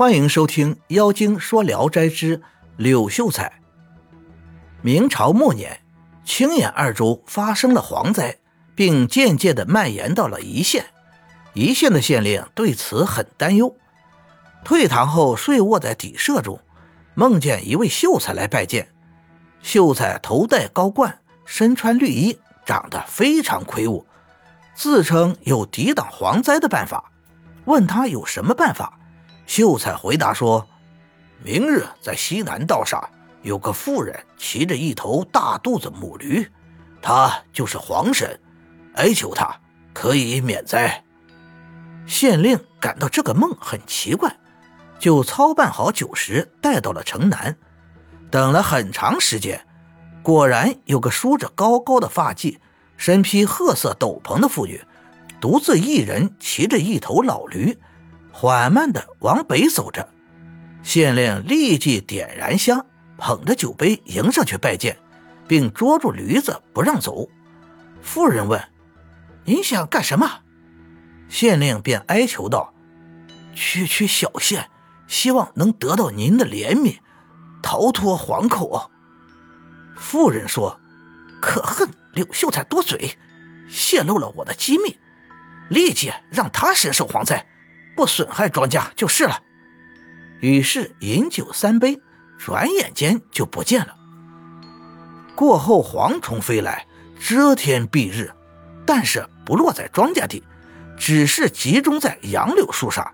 欢迎收听《妖精说聊斋之柳秀才》。明朝末年，青眼二州发生了蝗灾，并渐渐地蔓延到了一县。一县的县令对此很担忧。退堂后，睡卧在底舍中，梦见一位秀才来拜见。秀才头戴高冠，身穿绿衣，长得非常魁梧，自称有抵挡蝗灾的办法。问他有什么办法？秀才回答说：“明日在西南道上有个妇人骑着一头大肚子母驴，她就是黄神，哀求他可以免灾。”县令感到这个梦很奇怪，就操办好酒食带到了城南。等了很长时间，果然有个梳着高高的发髻、身披褐色斗篷的妇女，独自一人骑着一头老驴。缓慢地往北走着，县令立即点燃香，捧着酒杯迎上去拜见，并捉住驴子不让走。妇人问：“您想干什么？”县令便哀求道：“区区小县，希望能得到您的怜悯，逃脱惶口。”妇人说：“可恨柳秀才多嘴，泄露了我的机密，立即让他身受蝗灾。”不损害庄稼就是了。于是饮酒三杯，转眼间就不见了。过后蝗虫飞来，遮天蔽日，但是不落在庄稼地，只是集中在杨柳树上。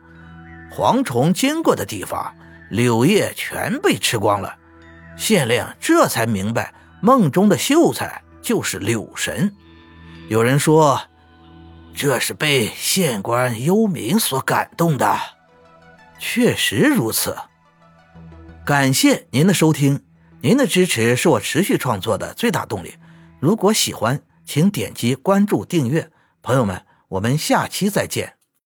蝗虫经过的地方，柳叶全被吃光了。县令这才明白，梦中的秀才就是柳神。有人说。这是被县官幽冥所感动的，确实如此。感谢您的收听，您的支持是我持续创作的最大动力。如果喜欢，请点击关注订阅。朋友们，我们下期再见。